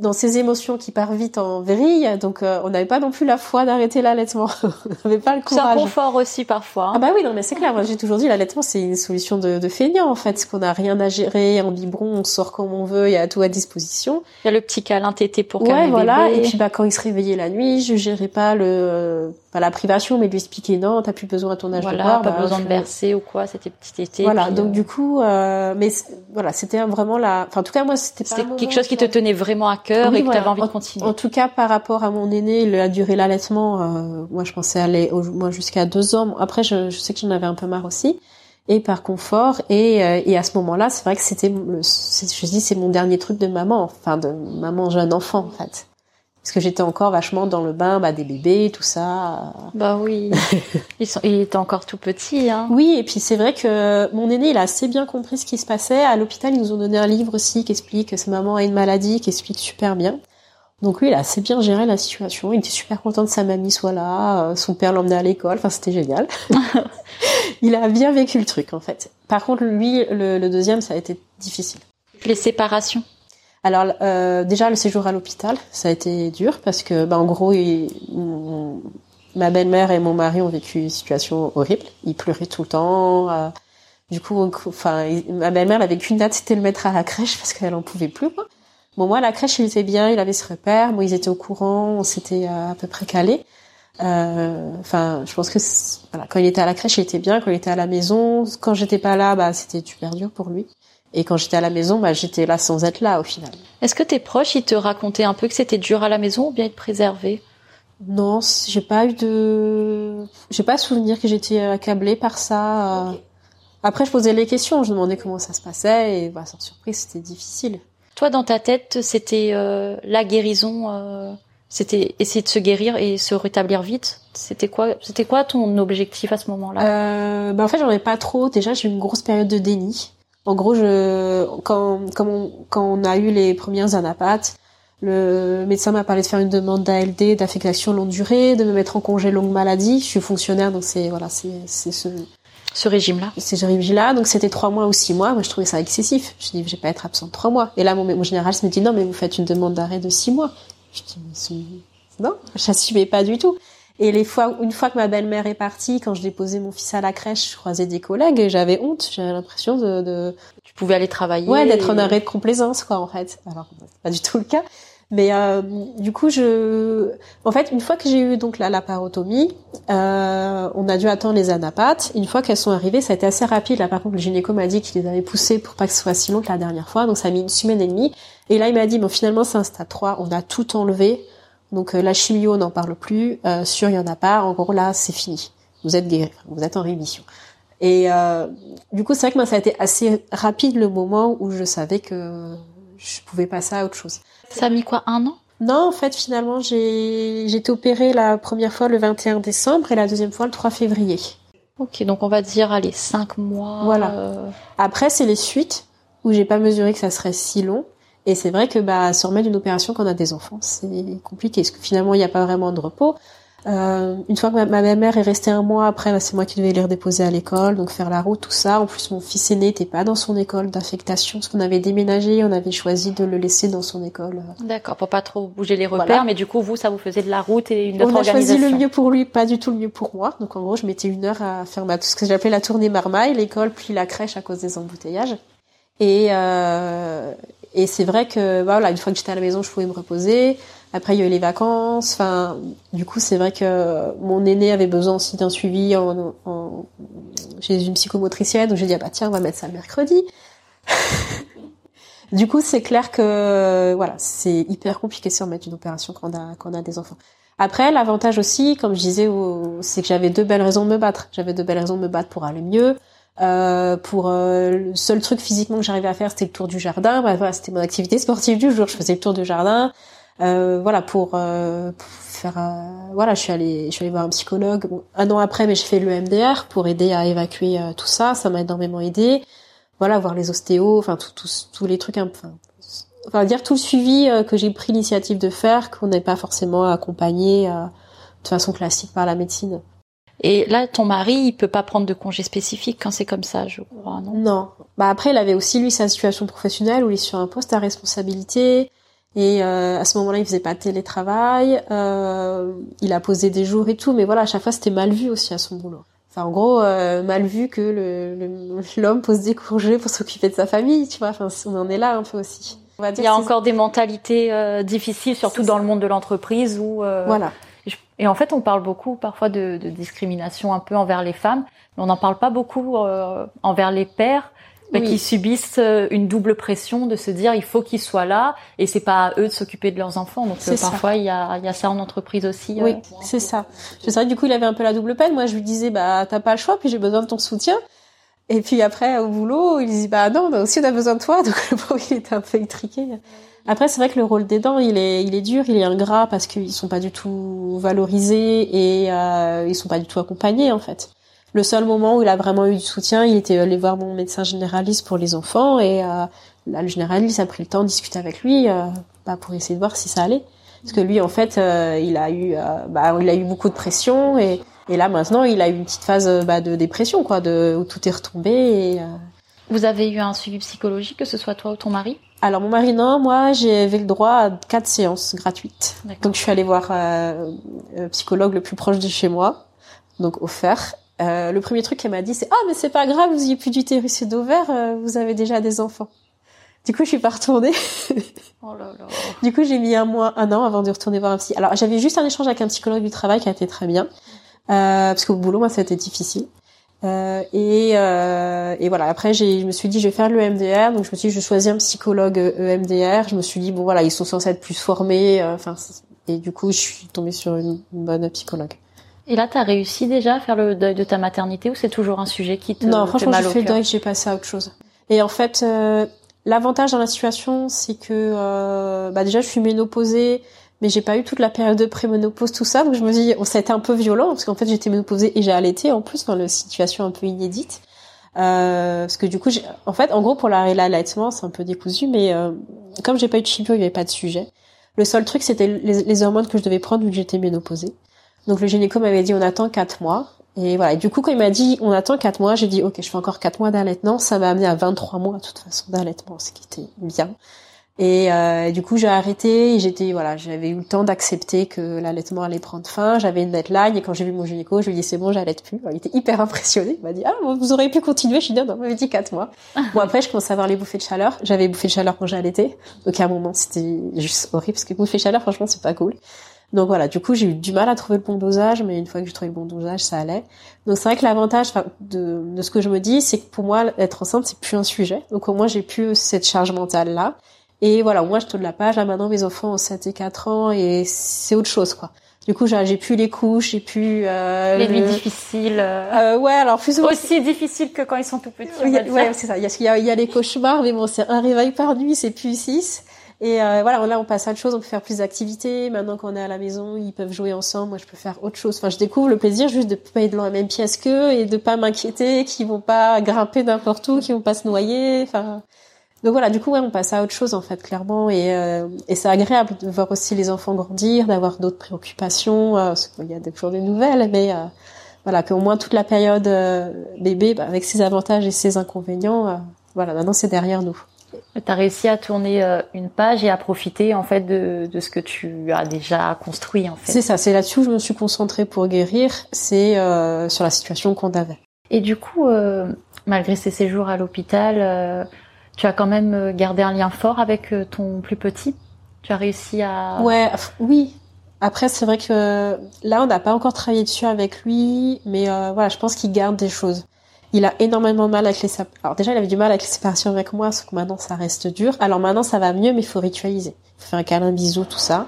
S2: dans ses émotions qui part vite en vrille, donc euh, on n'avait pas non plus la foi d'arrêter l'allaitement. *laughs* on n'avait pas le
S1: C'est un
S2: courage.
S1: confort aussi parfois. hein.
S2: Ah bah oui, non mais c'est clair. Moi j'ai toujours dit l'allaitement c'est une solution de, de feignant en fait, parce qu'on n'a rien à gérer, en biberon, on sort comme on veut, il y a tout à disposition.
S1: Il y a le petit câlin tété pour
S2: ouais,
S1: calmer
S2: voilà.
S1: bébé.
S2: Et puis bah quand il se réveillait la nuit, je gérais pas le pas la privation, mais lui expliquer non, t'as plus besoin à ton âge
S1: voilà,
S2: de boire.
S1: pas
S2: bah,
S1: besoin de bercer ou quoi, c'était petit tété.
S2: Voilà,
S1: puis,
S2: donc
S1: euh,
S2: du coup, euh, mais voilà, c'était vraiment la. Enfin, en tout cas, moi, c'était pas.
S1: quelque chose qui te tenait vraiment à cœur
S2: Oui,
S1: et que
S2: voilà.
S1: tu avais envie de
S2: En
S1: continuer.
S2: tout cas, par rapport à mon aîné, la durée l'allaitement, euh, moi, je pensais aller au, moi jusqu'à deux ans. Après, je, je sais que j'en avais un peu marre aussi. Et par confort. Et, euh, et à ce moment-là, c'est vrai que c'était, je dis, c'est mon dernier truc de maman, enfin de maman jeune enfant, en fait. Parce que j'étais encore vachement dans le bain, bah, des bébés, tout ça.
S1: Bah oui. *laughs* Ils sont, il était encore tout petit, hein.
S2: Oui, et puis c'est vrai que mon aîné, il a assez bien compris ce qui se passait. À l'hôpital, ils nous ont donné un livre aussi qui explique que sa maman a une maladie, qui explique super bien. Donc lui, il a assez bien géré la situation. Il était super content que sa mamie soit là. euh, Son père l'emmenait à l'école. Enfin, c'était génial. *laughs* il a bien vécu le truc, en fait. Par contre, lui, le, le deuxième, ça a été difficile.
S1: Les séparations.
S2: Alors euh, déjà le séjour à l'hôpital, ça a été dur parce que bah, en gros il- ma belle-mère et mon mari ont vécu une situation horrible. Ils pleuraient tout le temps. euh, du coup, enfin ma belle-mère elle avait qu'une date, c'était le mettre à la crèche parce qu'elle en pouvait plus. Quoi. Bon moi la crèche il était bien, il avait ses repères, moi ils étaient au courant, on s'était euh, à peu près calé. Enfin, je pense que voilà, quand il était à la crèche, il était bien. Quand il était à la maison, quand j'étais pas là, bah c'était super dur pour lui. Et quand j'étais à la maison, bah j'étais là sans être là au final.
S1: Est-ce que tes proches, ils te racontaient un peu que c'était dur à la maison ou bien ils te préservaient?
S2: Non, j'ai pas eu de, j'ai pas souvenir que j'étais accablée par ça. euh. Après, je posais les questions, je demandais comment ça se passait et bah, sans surprise, c'était difficile.
S1: Toi, dans ta tête, c'était euh, la guérison, euh, c'était essayer de se guérir et se rétablir vite. C'était quoi C'était quoi ton objectif à ce moment-là?
S2: Euh, bah en fait, j'en ai pas trop. Déjà, j'ai eu une grosse période de déni. En gros, je, quand, quand, on, quand on a eu les premières anapathes, le médecin m'a parlé de faire une demande d'ALD, d'affectation longue durée, de me mettre en congé longue maladie. Je suis fonctionnaire, donc c'est voilà, c'est c'est ce,
S1: Ce régime-là
S2: ces régime-là, donc c'était trois mois ou six mois. Moi, je trouvais ça excessif. Je dis, je vais pas être absente trois mois. Et là, mon, mon généraliste me dit, non, mais vous faites une demande d'arrêt de six mois. Je dis, mais c'est- non, j'assumais pas du tout. Et les fois, une fois que ma belle-mère est partie, quand je déposais mon fils à la crèche, je croisais des collègues et j'avais honte. J'avais l'impression de, de,
S1: Tu pouvais aller travailler.
S2: ouais, d'être en arrêt de complaisance, quoi, en fait. Alors, pas du tout le cas. Mais euh, du coup, je, en fait, une fois que j'ai eu donc la laparotomie, euh, on a dû attendre les anapates. Une fois qu'elles sont arrivées, ça a été assez rapide. Là, par contre, le gynéco m'a dit qu'il les avait poussées pour pas que ce soit si long que la dernière fois. Donc, ça a mis une semaine et demie. Et là, il m'a dit, bon, finalement, c'est un stade 3. On a tout enlevé. Donc, euh, la chimio, n'en parle plus. Euh, sûr, il y en a pas. En gros, là, c'est fini. Vous êtes guéri. Vous êtes en rémission. Et euh, du coup, c'est vrai que moi, ça a été assez rapide le moment où je savais que je pouvais passer à autre chose.
S1: Ça a mis quoi, un an?
S2: Non, en fait, finalement, j'ai j'ai été opérée la première fois le 21 décembre et la deuxième fois le 3 février.
S1: Ok, donc on va dire, allez, cinq mois.
S2: Voilà.
S1: euh,
S2: Après, c'est les suites où j'ai pas mesuré que ça serait si long. Et c'est vrai que bah se remettre d'une opération quand on a des enfants, c'est compliqué parce que finalement il n'y a pas vraiment de repos. Euh, une fois que ma, ma mère est restée un mois après, bah, c'est moi qui devais les redéposer à l'école, donc faire la route, tout ça. En plus, mon fils aîné n'était pas dans son école d'affectation parce qu'on avait déménagé, on avait choisi de le laisser dans son école.
S1: D'accord, pour pas trop bouger les repères,
S2: Voilà.
S1: mais du coup, vous, ça vous faisait de la route et une
S2: On
S1: autre
S2: a choisi
S1: organisation.
S2: le mieux pour lui, pas du tout le mieux pour moi. Donc en gros, je mettais une heure à faire ma, tout ce que j'appelais la tournée marmaille, l'école puis la crèche à cause des embouteillages. Et euh, et c'est vrai que bah, voilà, une fois que j'étais à la maison, je pouvais me reposer. Après, il y a eu les vacances. Enfin, du coup, c'est vrai que mon aîné avait besoin aussi d'un suivi en, en chez une psychomotricienne. Donc j'ai dit ah bah tiens, on va mettre ça mercredi. *laughs* du coup, c'est clair que voilà, c'est hyper compliqué de se remettre une opération quand on a quand on a des enfants. Après, l'avantage aussi, comme je disais, c'est que j'avais deux belles raisons de me battre. J'avais deux belles raisons de me battre pour aller mieux. Euh, pour euh, le seul truc physiquement que j'arrivais à faire, c'était le tour du jardin. Bah, voilà, c'était mon activité sportive du jour. Je faisais le tour du jardin. Euh, voilà pour, euh, pour faire. euh, voilà, je suis allée, je suis allée voir un psychologue un an après, mais j'ai fait le MDR pour aider à évacuer tout ça. Ça m'a énormément aidé. Voilà, voir les ostéos, enfin tous tous les trucs. Enfin, enfin dire tout le suivi que j'ai pris l'initiative de faire, qu'on n'est pas forcément accompagné de façon classique par la médecine.
S1: Et là, ton mari, il peut pas prendre de congé spécifique quand c'est comme ça, je crois, non?
S2: Non. Bah après, il avait aussi lui sa situation professionnelle où il est sur un poste à responsabilité et euh, à ce moment-là, il faisait pas de télétravail. Euh, il a posé des jours et tout, mais voilà, à chaque fois, c'était mal vu aussi à son boulot. Enfin, en gros, euh, mal vu que le- le- l'homme pose des congés pour s'occuper de sa famille, tu vois. Enfin, on en est là un peu aussi. On va
S1: Il y a encore des mentalités euh, difficiles, surtout dans
S2: ça.
S1: le monde de l'entreprise où. euh,
S2: Voilà.
S1: Et en fait, on parle beaucoup parfois de, de discrimination un peu envers les femmes, mais on n'en parle pas beaucoup euh, envers les pères bah,
S2: Oui.
S1: qui subissent euh, une double pression de se dire il faut qu'ils soient là et c'est pas à eux de s'occuper de leurs enfants. Donc euh, parfois il y a, il y a ça en entreprise aussi.
S2: Oui,
S1: euh.
S2: c'est ça. C'est vrai du coup, il avait un peu la double peine. Moi, je lui disais, bah, t'as pas le choix, puis j'ai besoin de ton soutien. Et puis après, au boulot, il dit, bah non, bah aussi, on a besoin de toi. *laughs* Donc le pauvre, il était un peu étriqué. Après, c'est vrai que le rôle d'aidant, il est, il est dur, il est ingrat parce qu'ils sont pas du tout valorisés et euh, ils sont pas du tout accompagnés, en fait. Le seul moment où il a vraiment eu du soutien, il était allé voir mon médecin généraliste pour les enfants et euh, là, le généraliste a pris le temps de discuter avec lui euh, bah, pour essayer de voir si ça allait. Parce que lui, en fait, euh, il a eu, euh, bah, il a eu beaucoup de pression et, et là maintenant, il a eu une petite phase euh, bah, de dépression, quoi, de où tout est retombé. Et, euh,
S1: Vous avez eu un suivi psychologique, que ce soit toi ou ton mari?
S2: Alors mon mari non, moi j'avais le droit à quatre séances gratuites. Donc je suis allée voir euh, un psychologue le plus proche de chez moi, donc offert. Euh, le premier truc qu'elle m'a dit c'est ah mais c'est pas grave, vous n'avez plus d'utérus et d'ovaire, euh, vous avez déjà des enfants. Du coup je suis pas retournée. *laughs*
S1: Oh là là.
S2: Du coup, j'ai mis un mois, un an avant de retourner voir un psy. Alors, j'avais juste un échange avec un psychologue du travail qui a été très bien, euh, parce qu'au boulot, moi, été difficile. Euh, et, euh, et voilà. Après, j'ai, je me suis dit, je vais faire le MDR. Donc, je me suis dit, je choisis un psychologue euh, EMDR. Je me suis dit, bon, voilà, ils sont censés être plus formés. euh, Enfin, et du coup, je suis tombée sur une, une bonne psychologue.
S1: Et là, t'as réussi déjà à faire le deuil de ta maternité ou c'est toujours un sujet qui te
S2: non, franchement, j'ai fait le deuil, j'ai passé à autre chose. Et en fait, euh, l'avantage dans la situation, c'est que, euh, bah déjà, je suis ménopausée, mais j'ai pas eu toute la période de préménopause, tout ça. Donc je me dis, ça a été un peu violent parce qu'en fait, j'étais ménopausée et j'ai allaité en plus dans une situation un peu inédite. Euh, parce que du coup, en fait, en gros, pour l'allaitement, c'est un peu décousu, mais euh, comme j'ai pas eu de chimio, il y avait pas de sujet. Le seul truc, c'était les, les hormones que je devais prendre vu que j'étais ménopausée. Donc le gynéco m'avait dit, on attend quatre mois. Et voilà. Et du coup, quand il m'a dit, on attend quatre mois, j'ai dit, ok, je fais encore quatre mois d'allaitement. Ça m'a amené à 23 mois, de toute façon, d'allaitement, ce qui était bien. Et euh, du coup, j'ai arrêté. J'étais voilà, j'avais eu le temps d'accepter que l'allaitement allait prendre fin. J'avais une deadline et quand j'ai vu mon gynéco, je lui ai dit c'est bon, j'allaite plus. il était hyper impressionné. Il m'a dit ah vous auriez pu continuer. Je suis dit non, on m'avait dit quatre mois. *laughs* bon après, je commençais à avoir les bouffées de chaleur. J'avais bouffé de chaleur quand j'ai allaité. Donc à un moment, c'était juste horrible parce que bouffées de chaleur, franchement, c'est pas cool. Donc voilà, du coup, j'ai eu du mal à trouver le bon dosage, mais une fois que j'ai trouvé le bon dosage, ça allait. Donc c'est vrai que l'avantage de, de ce que je me dis, c'est que pour moi, être enceinte, c'est plus un sujet. Donc au moins, j'ai plus cette charge mentale là. Et voilà, moi je tourne la page. Là maintenant, mes enfants ont 7 et 4 ans et c'est autre chose quoi. Du coup, j'ai plus les couches, j'ai plus
S1: euh, les nuits difficiles.
S2: Euh... euh ouais, alors plus
S1: aussi difficiles que quand ils sont tout petits.
S2: ouais, c'est ça. Il y a, il y a les cauchemars, mais bon, c'est un réveil par nuit, c'est plus 6. Et euh, voilà, là on passe à autre chose, on peut faire plus d'activités. Maintenant qu'on est à la maison, ils peuvent jouer ensemble. Moi, je peux faire autre chose. Enfin, je découvre le plaisir juste de pas être dans la même pièce qu'eux et de pas m'inquiéter, qu'ils vont pas grimper n'importe où, qu'ils vont pas se noyer. Enfin, donc voilà, du coup, ouais, on passe à autre chose en fait, clairement, et, euh, et c'est agréable de voir aussi les enfants grandir, d'avoir d'autres préoccupations. Euh, il y a toujours des nouvelles, mais euh, voilà, qu'au moins toute la période euh, bébé, bah, avec ses avantages et ses inconvénients, voilà, maintenant c'est derrière nous.
S1: Tu as réussi à tourner une page et à profiter en fait de, de ce que tu as déjà construit en fait.
S2: C'est ça, c'est là-dessus où je me suis concentrée pour guérir, c'est sur la situation qu'on avait.
S1: Et du coup, malgré ces séjours à l'hôpital, tu as quand même euh, gardé un lien fort avec euh, ton plus petit? Tu as réussi à.
S2: Ouais, oui. Après, c'est vrai que là, on n'a pas encore travaillé dessus avec lui, mais euh, voilà, je pense qu'il garde des choses. Il a énormément de mal avec les. Alors déjà, il avait du mal avec les séparations avec moi, sauf que maintenant, ça reste dur. Alors maintenant, ça va mieux, mais il faut ritualiser. Il faut faire un câlin, bisou, tout ça.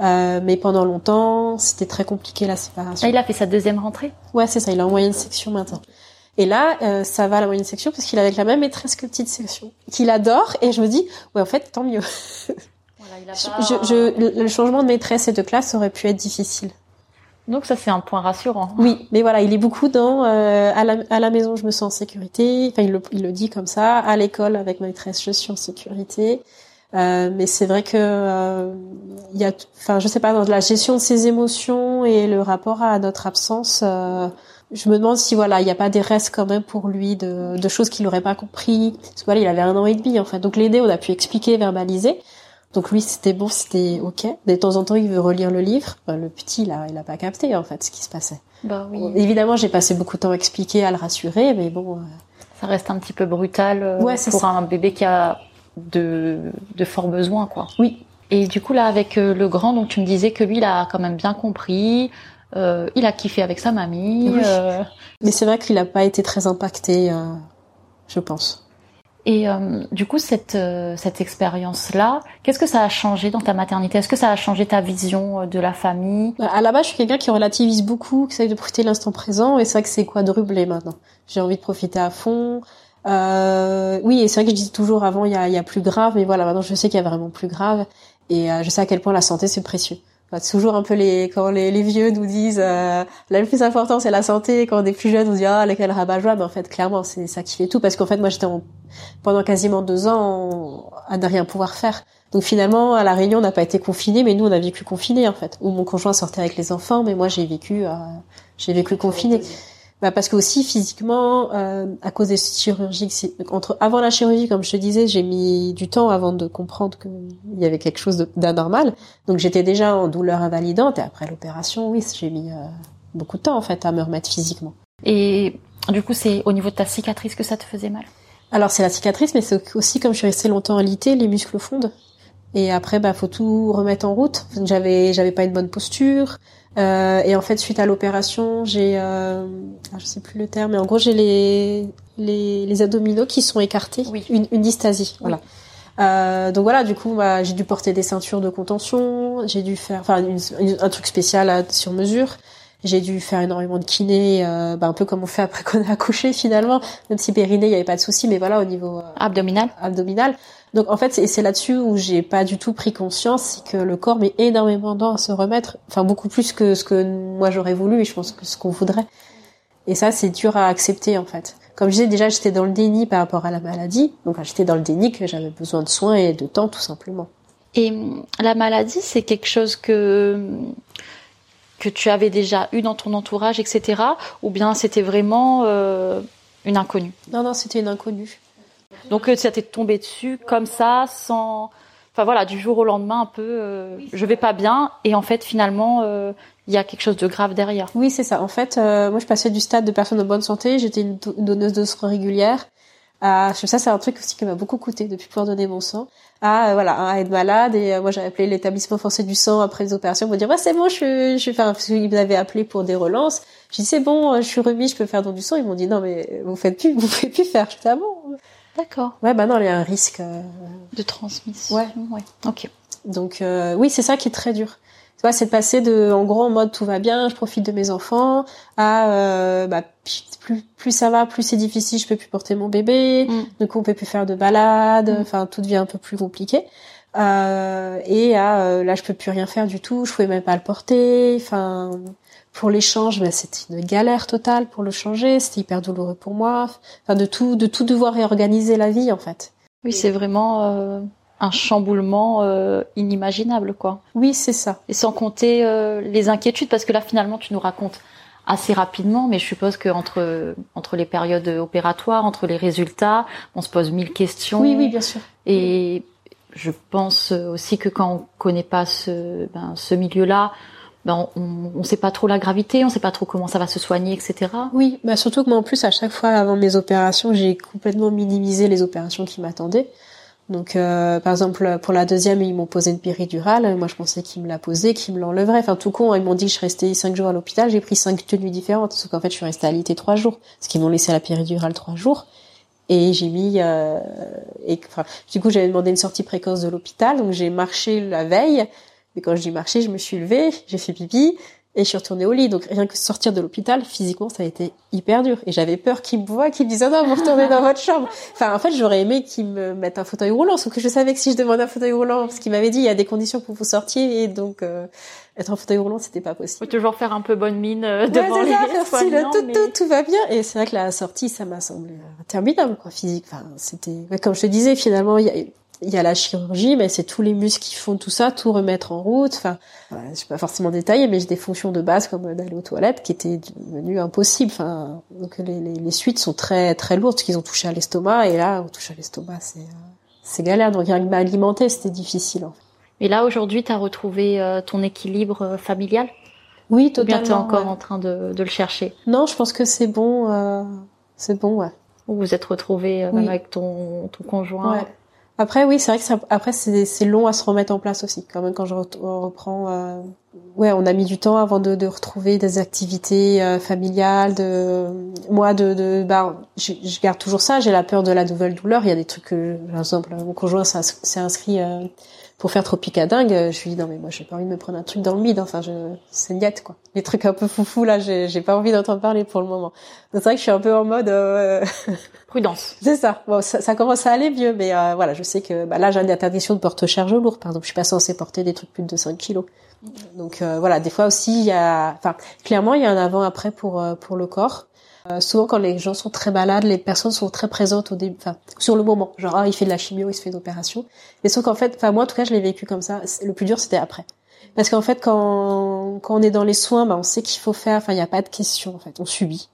S2: Euh, mais pendant longtemps, c'était très compliqué la séparation.
S1: Ah, il a fait sa deuxième rentrée?
S2: Ouais, c'est ça. Il est en moyenne section maintenant. Et là, euh, ça va à la moyenne section parce qu'il est avec la même maîtresse que petite section, qu'il adore. Et je me dis, ouais, en fait, tant mieux. *laughs* Voilà, il a pas... je, je, le changement de maîtresse et de classe aurait pu être difficile.
S1: Donc ça c'est un point rassurant.
S2: Oui, mais voilà, il est beaucoup dans euh, à, la, à la maison je me sens en sécurité. Enfin il le, il le dit comme ça. À l'école avec ma maîtresse je suis en sécurité. Euh, mais c'est vrai que euh, il y a, enfin je sais pas dans la gestion de ses émotions et le rapport à notre absence. Je me demande si voilà, il n'y a pas des restes quand même pour lui de, de choses qu'il n'aurait pas compris. Parce que voilà, il avait un an et demi en fait. Donc l'aider, on a pu expliquer, verbaliser. Donc lui, c'était bon, c'était ok. De temps en temps, il veut relire le livre. le petit, là, il a pas capté en fait ce qui se passait.
S1: Bah oui.
S2: évidemment, j'ai passé beaucoup de temps à expliquer, à le rassurer, mais bon. Euh,
S1: ça reste un petit peu brutal euh, pour un bébé qui a de, de forts besoins, quoi.
S2: Oui.
S1: Et du coup là, avec euh, le grand, donc tu me disais que lui, il a quand même bien compris. Euh, il a kiffé avec sa mamie. Euh...
S2: Mais c'est vrai qu'il n'a pas été très impacté, euh, je pense.
S1: Et du coup, cette cette expérience-là, qu'est-ce que ça a changé dans ta maternité? Est-ce que ça a changé ta vision de la famille?
S2: Bah, À la base, je suis quelqu'un qui relativise beaucoup, qui essaye de profiter l'instant présent, et c'est vrai que c'est quadruplé maintenant? J'ai envie de profiter à fond. oui, et c'est vrai que je dis toujours avant, il y a, y a plus grave, mais voilà, maintenant je sais qu'il y a vraiment plus grave, et je sais à quel point la santé c'est précieux toujours un peu les quand les, les vieux nous disent euh, la plus important c'est la santé. Quand on est plus jeune on dit ah lesquels rabat-joie mais en fait clairement c'est ça qui fait tout. Parce qu'en fait moi j'étais pendant quasiment deux ans à ne rien pouvoir faire. Donc finalement à la Réunion on n'a pas été confiné mais nous on a vécu confiné en fait. Où mon conjoint sortait avec les enfants mais moi j'ai vécu euh, j'ai vécu confiné bah parce que aussi physiquement, euh, à cause des chirurgies, entre avant la chirurgie, comme je te disais, j'ai mis du temps avant de comprendre qu'il y avait quelque chose d'anormal. Donc j'étais déjà en douleur invalidante et après l'opération, oui, j'ai mis euh, beaucoup de temps en fait à me remettre physiquement.
S1: Et du coup, c'est au niveau de ta cicatrice que ça te faisait mal?
S2: Alors c'est la cicatrice, mais c'est aussi comme je suis restée longtemps alitée, les muscles fondent. Et après, bah, faut tout remettre en route. J'avais, j'avais pas une bonne posture. Euh, et en fait, suite à l'opération, j'ai, euh, ah, je sais plus le terme, mais en gros, j'ai les, les, les abdominaux qui sont écartés,
S1: oui.
S2: une, une dystasie, voilà. Euh, donc voilà, du coup, bah, j'ai dû porter des ceintures de contention, j'ai dû faire, enfin, un truc spécial sur mesure. J'ai dû faire énormément de kiné, euh, bah, un peu comme on fait après *laughs* qu'on a accouché finalement, même si périnée, il n'y avait pas de souci, mais voilà, au niveau euh,
S1: abdominal.
S2: Abdominal. Donc en fait, c'est là-dessus où j'ai pas du tout pris conscience, c'est que le corps met énormément de temps à se remettre, enfin beaucoup plus que ce que moi j'aurais voulu et je pense que ce qu'on voudrait. Et ça, c'est dur à accepter en fait. Comme je disais déjà, j'étais dans le déni par rapport à la maladie, donc j'étais dans le déni que j'avais besoin de soins et de temps tout simplement.
S1: Et la maladie, c'est quelque chose que que tu avais déjà eu dans ton entourage, etc. Ou bien c'était vraiment euh, une inconnue?
S2: Non, non, c'était une inconnue.
S1: Donc euh, ça t'est tombé dessus comme ça, sans enfin voilà, du jour au lendemain, un peu, euh, je vais pas bien, et en fait, finalement, euh, il y a quelque chose de grave derrière.
S2: Oui, c'est ça. En fait, euh, moi, je passais du stade de personne en bonne santé, j'étais une donneuse de sang régulière. À, ça, c'est un truc aussi qui m'a beaucoup coûté depuis pouvoir donner mon sang. À voilà, à être malade et moi j'ai appelé l'établissement français du sang après les opérations pour dire ouais c'est bon, je, je vais faire parce qu'ils m'avaient appelé pour des relances. J'ai dit c'est bon, je suis remis, je peux faire don du sang. Ils m'ont dit non mais vous faites plus, *laughs* vous pouvez plus faire. Je dis ah bon?
S1: D'accord.
S2: Ouais, bah non, il y a un risque euh,
S1: de transmission.
S2: Ouais.
S1: ouais. Ok.
S2: Donc euh, oui, c'est ça qui est très dur. Tu vois, c'est de passer de, en gros, en mode tout va bien, je profite de mes enfants, à euh, bah, plus plus ça va, plus c'est difficile, je peux plus porter mon bébé, mm. du coup on peut plus faire de balade, mm. enfin tout devient un peu plus compliqué. Euh, et à euh, là je peux plus rien faire du tout, je pouvais même pas le porter, enfin pour l'échange, ben, c'était une galère totale pour le changer. C'était hyper douloureux pour moi. Enfin, de tout, de tout devoir réorganiser la vie, en fait.
S1: Oui, c'est vraiment euh, un chamboulement euh, inimaginable, quoi.
S2: Oui, c'est ça.
S1: Et sans compter euh, les inquiétudes, parce que là, finalement, tu nous racontes assez rapidement, mais je suppose que entre entre les périodes opératoires, entre les résultats, on se pose mille questions.
S2: Oui, oui, bien sûr.
S1: Et je pense aussi que quand on connaît pas ce ben, ce milieu-là, ben on ne sait pas trop la gravité, on sait pas trop comment ça va se soigner, etc.
S2: Oui, bah surtout que moi en plus à chaque fois avant mes opérations, j'ai complètement minimisé les opérations qui m'attendaient. Donc euh, par exemple pour la deuxième ils m'ont posé une péridurale, moi je pensais qu'ils me la posaient, qu'ils me l'enleveraient. Enfin tout con, ils m'ont dit que je restais cinq jours à l'hôpital, j'ai pris cinq tenues différentes, sauf qu'en fait je suis restée à l'IT trois jours, parce qu'ils m'ont laissé la péridurale trois jours. Et j'ai mis, euh, et, enfin, du coup j'avais demandé une sortie précoce de l'hôpital, donc j'ai marché la veille mais quand je dis marcher, je me suis levée, j'ai fait pipi et je suis retournée au lit. Donc rien que sortir de l'hôpital, physiquement, ça a été hyper dur. Et j'avais peur qu'ils me voient, qu'ils me disent oh non, vous retournez dans votre chambre. Enfin, en fait, j'aurais aimé qu'ils me mettent un fauteuil roulant, sauf que je savais que si je demandais un fauteuil roulant, parce qu'il m'avait dit il y a des conditions pour vous sortir et donc euh, être en fauteuil roulant, c'était pas possible.
S1: Faut toujours faire un peu bonne mine euh, devant
S2: ouais,
S1: les
S2: ça, le tout, tout, tout va bien. Et c'est vrai que la sortie, ça m'a semblé interminable, quoi, physique. Enfin, c'était, comme je te disais, finalement, il y a il y a la chirurgie, mais c'est tous les muscles qui font tout ça, tout remettre en route. Enfin, voilà, je suis pas forcément détaillé, mais j'ai des fonctions de base comme d'aller aux toilettes qui étaient devenues impossibles. Enfin, donc les, les, les suites sont très très lourdes, parce qu'ils ont touché à l'estomac, et là, on touche à l'estomac, c'est c'est galère. Donc rien que m'alimenter, c'était difficile. En fait.
S1: Et là, aujourd'hui, tu as retrouvé euh, ton équilibre euh, familial?
S2: Oui, totalement.
S1: Ou bien tu es encore en train de, de, le chercher?
S2: Non, je pense que c'est bon. Euh, c'est bon, ouais.
S1: Vous vous êtes retrouvé oui. même avec ton, ton conjoint?
S2: Ouais. Après, oui, c'est vrai que ça, après c'est long à se remettre en place aussi. Quand même, quand je reprends, euh, ouais, on a mis du temps avant de, de retrouver des activités euh, familiales. De moi, de, de bah, je, je garde toujours ça. J'ai la peur de la nouvelle douleur. Il y a des trucs que, par exemple, mon conjoint s'est inscrit euh, pour faire Tropicadingue, je lui dis non mais moi j'ai pas envie de me prendre un truc dans le mid, enfin je c'est niette quoi. Les trucs un peu foufou là, j'ai j'ai pas envie d'entendre parler pour le moment. Donc c'est vrai que je suis un peu en mode euh... *laughs*
S1: prudence.
S2: c'est ça. Bon ça, ça, commence à aller mieux mais euh, voilà, je sais que bah, là j'ai une interdiction de porte-charge lourd par exemple, je suis pas censée porter des trucs plus de 5 kilos. Donc euh, voilà, des fois aussi il y a enfin clairement il y a un avant après pour euh, pour le corps. Euh, souvent, quand les gens sont très malades, les personnes sont très présentes au début, enfin sur le moment. Genre, ah, il fait de la chimio, il se fait une opération. Mais sauf qu'en fait, enfin moi en tout cas, je l'ai vécu comme ça. Le plus dur, c'était après. Parce qu'en fait, quand, quand on est dans les soins, bah, on sait qu'il faut faire. Enfin, il n'y a pas de question en fait. On subit.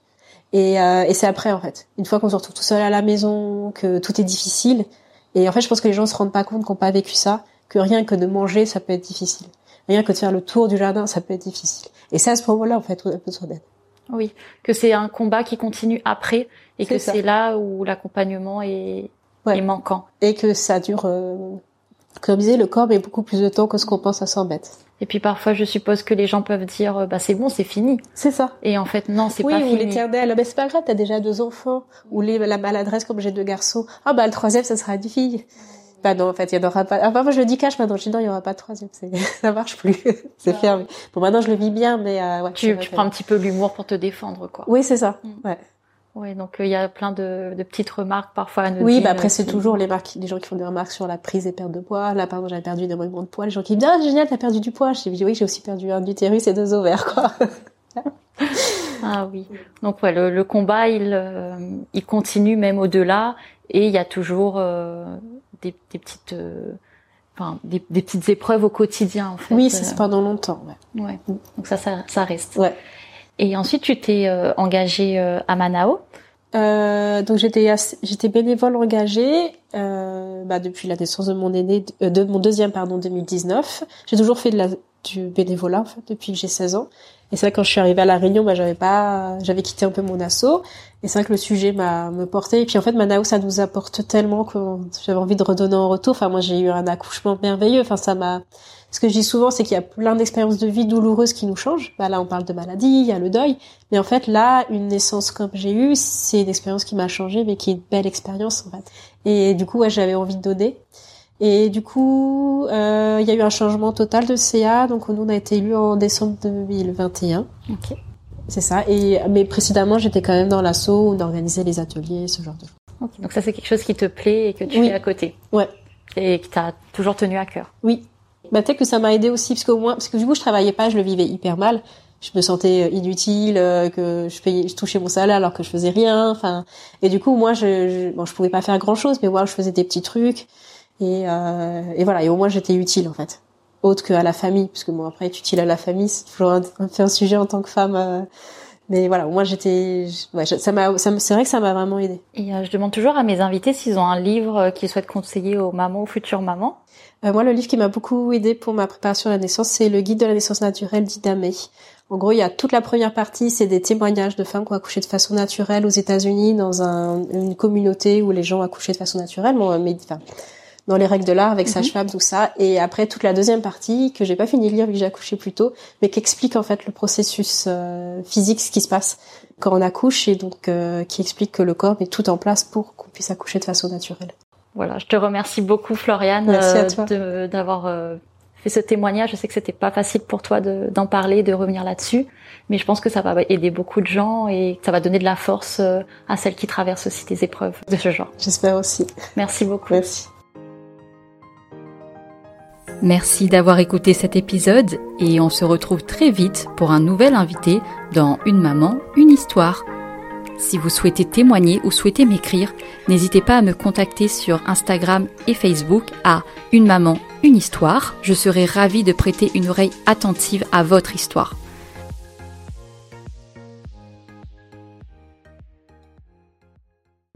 S2: Et, euh, et c'est après en fait. Une fois qu'on se retrouve tout seul à la maison, que tout est difficile. Et en fait, je pense que les gens se rendent pas compte qu'on n'ont pas vécu ça, que rien que de manger, ça peut être difficile. Rien que de faire le tour du jardin, ça peut être difficile. Et c'est à ce moment-là, en fait, on a besoin d'aide.
S1: Oui, que c'est un combat qui continue après et que c'est là où l'accompagnement est, ouais. est, manquant.
S2: Et que ça dure, euh, comme je disais, le corps met beaucoup plus de temps que ce qu'on pense à 100 mètres.
S1: Et puis parfois, je suppose que les gens peuvent dire, bah c'est bon, c'est fini.
S2: C'est ça.
S1: Et en fait, non, c'est
S2: oui,
S1: pas
S2: ou
S1: fini.
S2: l'éternel, mais c'est pas grave, t'as déjà deux enfants. Ou les, la maladresse comme j'ai deux garçons. Ah bah le troisième, ça sera une fille. Bah non, en fait, il y en aura pas. Enfin, moi, je le dis cash maintenant. Je dis non, il y aura pas de troisième. *laughs* Ça marche plus. *laughs* c'est fermé. Bon, maintenant, je le vis bien, mais euh, ouais.
S1: Tu, tu prends un petit peu l'humour pour te défendre, quoi.
S2: Oui, c'est ça. Mm. Ouais.
S1: Ouais, donc il euh, y a plein de, de, petites remarques parfois
S2: Oui, bah après c'est toujours les marques, les gens qui font des remarques sur la prise et perte de poids. Là, par exemple, j'avais perdu énormément de poids. Les gens qui me disent ah génial, t'as perdu du poids. Je dis oui, j'ai aussi perdu un utérus et deux ovaires, quoi. *laughs*
S1: ah oui. Donc ouais, le, le combat, il, euh, il continue même au-delà, et il y a toujours euh, des, des, petites, euh, enfin des, des, petites épreuves au quotidien en fait.
S2: Oui, c'est pendant longtemps.
S1: Ouais. ouais. Donc ça, ça, ça reste.
S2: Ouais.
S1: Et ensuite, tu t'es euh, engagée euh, à Manao?
S2: Euh, donc j'étais j'étais bénévole engagée euh, bah, depuis la naissance de mon aîné, euh, de mon deuxième pardon 2019. J'ai toujours fait de la du bénévolat en fait depuis que j'ai 16 ans. Et c'est vrai quand je suis arrivée à la Réunion, bah j'avais pas, j'avais quitté un peu mon assaut. Et c'est vrai que le sujet m'a me porté. Et puis en fait, Manao, ça nous apporte tellement que j'avais envie de redonner en retour. Enfin moi j'ai eu un accouchement merveilleux. Enfin ça m'a ce que je dis souvent, c'est qu'il y a plein d'expériences de vie douloureuses qui nous changent. Bah là, on parle de maladie, il y a le deuil. Mais en fait, là, une naissance comme j'ai eu, c'est une expérience qui m'a changé, mais qui est une belle expérience, en fait. Et du coup, ouais, j'avais envie de donner. Et du coup, euh, il y a eu un changement total de CA. Donc, nous, on a été élus en décembre 2021. Ok. C'est ça. Et, mais précédemment, j'étais quand même dans l'assaut, on organisait les ateliers, ce genre de choses.
S1: Donc ça, c'est quelque chose qui te plaît et que tu fais à côté.
S2: Ouais.
S1: Et qui t'a toujours tenu à cœur.
S2: Oui, bah peut-être que ça m'a aidé aussi parce qu'au moins parce que du coup je travaillais pas, je le vivais hyper mal. Je me sentais euh, inutile, euh, que je payais, je touchais mon salaire alors que je faisais rien. Enfin, et du coup moi je, je bon je pouvais pas faire grand chose, mais moi je faisais des petits trucs et euh, et voilà et au moins j'étais utile en fait, autre qu'à la famille parce que bon après être utile à la famille c'est toujours un, un, un sujet en tant que femme. Euh, mais voilà, moi j'étais, ouais, ça m'a, c'est vrai que ça m'a vraiment aidé.
S1: Et euh, je demande toujours à mes invités s'ils ont un livre qu'ils souhaitent conseiller aux mamans, aux futures mamans.
S2: Euh, moi, le livre qui m'a beaucoup aidé pour ma préparation à la naissance, c'est le guide de la naissance naturelle d'Idamé. En gros, il y a toute la première partie, c'est des témoignages de femmes qui ont accouché de façon naturelle aux États-Unis, dans un, une communauté où les gens accouchaient de façon naturelle, bon, mais, enfin, dans les règles de l'art, avec mhm. sage-femme, tout ça. Et après, toute la deuxième partie, que j'ai pas fini de lire vu que j'ai accouché plus tôt, mais qui explique en fait le processus euh, physique, ce qui se passe quand on accouche, et donc euh, qui explique que le corps met tout en place pour qu'on puisse accoucher de façon naturelle.
S1: Voilà, je te remercie beaucoup Floriane euh, d'avoir euh, fait ce témoignage. Je sais que c'était pas facile pour toi d'en parler, de revenir là-dessus, mais je pense que ça va aider beaucoup de gens et que ça va donner de la force euh, à celles qui traversent aussi des épreuves de ce genre.
S2: J'espère aussi.
S1: Merci beaucoup.
S2: Merci.
S1: Merci d'avoir écouté cet épisode et on se retrouve très vite pour un nouvel invité dans Une maman, une histoire. Si vous souhaitez témoigner ou souhaitez m'écrire, n'hésitez pas à me contacter sur Instagram et Facebook à Une maman, une histoire. Je serai ravie de prêter une oreille attentive à votre histoire.